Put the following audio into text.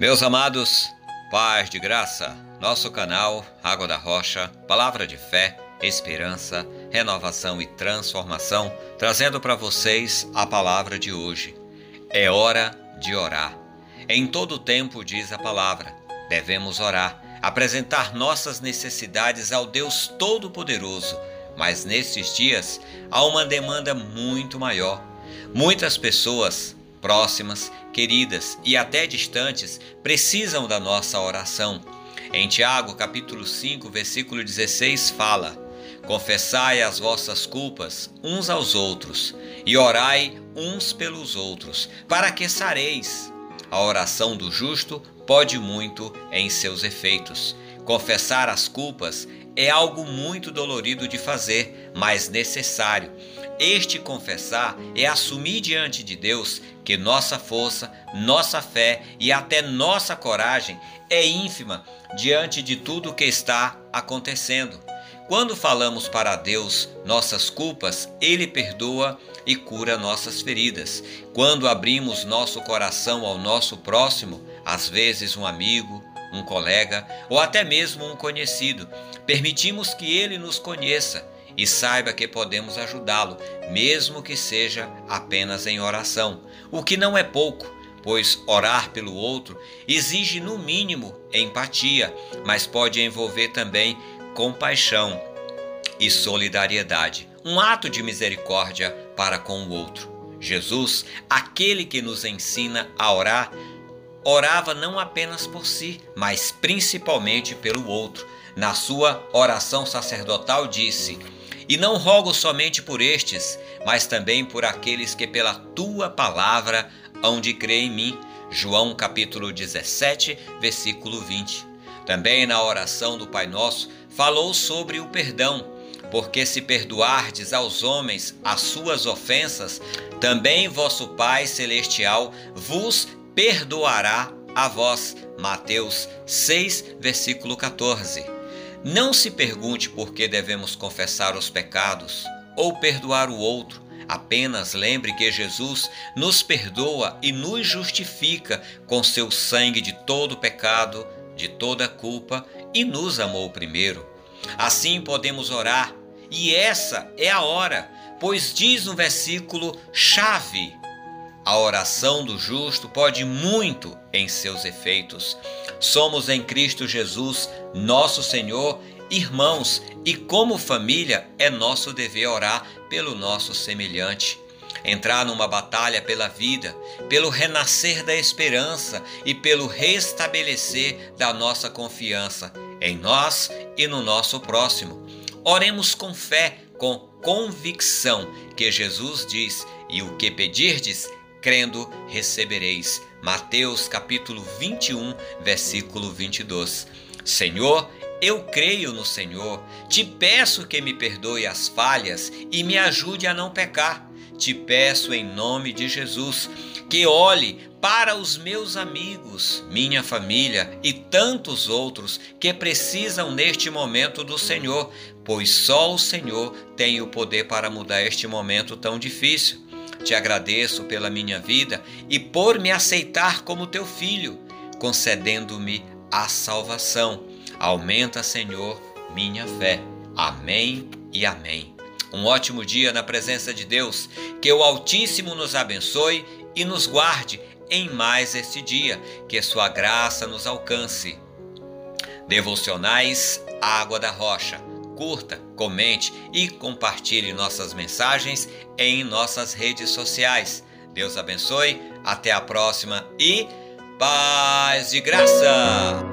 Meus amados, paz de graça, nosso canal Água da Rocha, palavra de fé, esperança, renovação e transformação, trazendo para vocês a palavra de hoje. É hora de orar. Em todo tempo, diz a palavra, devemos orar, apresentar nossas necessidades ao Deus Todo-Poderoso, mas nestes dias há uma demanda muito maior. Muitas pessoas próximas, queridas e até distantes, precisam da nossa oração. Em Tiago, capítulo 5, versículo 16, fala: Confessai as vossas culpas uns aos outros e orai uns pelos outros, para que sareis. A oração do justo pode muito em seus efeitos. Confessar as culpas é algo muito dolorido de fazer, mas necessário. Este confessar é assumir diante de Deus que nossa força, nossa fé e até nossa coragem é ínfima diante de tudo o que está acontecendo. Quando falamos para Deus nossas culpas, Ele perdoa e cura nossas feridas. Quando abrimos nosso coração ao nosso próximo, às vezes um amigo, um colega ou até mesmo um conhecido, permitimos que ele nos conheça e saiba que podemos ajudá-lo, mesmo que seja apenas em oração, o que não é pouco, pois orar pelo outro exige no mínimo empatia, mas pode envolver também compaixão e solidariedade, um ato de misericórdia para com o outro. Jesus, aquele que nos ensina a orar, orava não apenas por si, mas principalmente pelo outro. Na sua oração sacerdotal disse: e não rogo somente por estes, mas também por aqueles que pela tua palavra hão de crer em mim. João capítulo 17, versículo 20. Também na oração do Pai Nosso falou sobre o perdão, porque se perdoardes aos homens as suas ofensas, também vosso Pai celestial vos perdoará a vós. Mateus 6, versículo 14. Não se pergunte por que devemos confessar os pecados ou perdoar o outro. Apenas lembre que Jesus nos perdoa e nos justifica com seu sangue de todo pecado, de toda culpa e nos amou primeiro. Assim podemos orar, e essa é a hora, pois diz no versículo chave: a oração do justo pode muito em seus efeitos. Somos em Cristo Jesus, nosso Senhor, irmãos, e como família é nosso dever orar pelo nosso semelhante. Entrar numa batalha pela vida, pelo renascer da esperança e pelo restabelecer da nossa confiança em nós e no nosso próximo. Oremos com fé, com convicção, que Jesus diz: E o que pedirdes, crendo, recebereis. Mateus capítulo 21, versículo 22. Senhor, eu creio no Senhor. Te peço que me perdoe as falhas e me ajude a não pecar. Te peço em nome de Jesus que olhe para os meus amigos, minha família e tantos outros que precisam neste momento do Senhor, pois só o Senhor tem o poder para mudar este momento tão difícil. Te agradeço pela minha vida e por me aceitar como teu filho, concedendo-me a salvação. Aumenta, Senhor, minha fé. Amém e amém. Um ótimo dia na presença de Deus. Que o Altíssimo nos abençoe e nos guarde em mais este dia. Que sua graça nos alcance. Devocionais Água da Rocha curta, comente e compartilhe nossas mensagens em nossas redes sociais. Deus abençoe, até a próxima e paz de graça!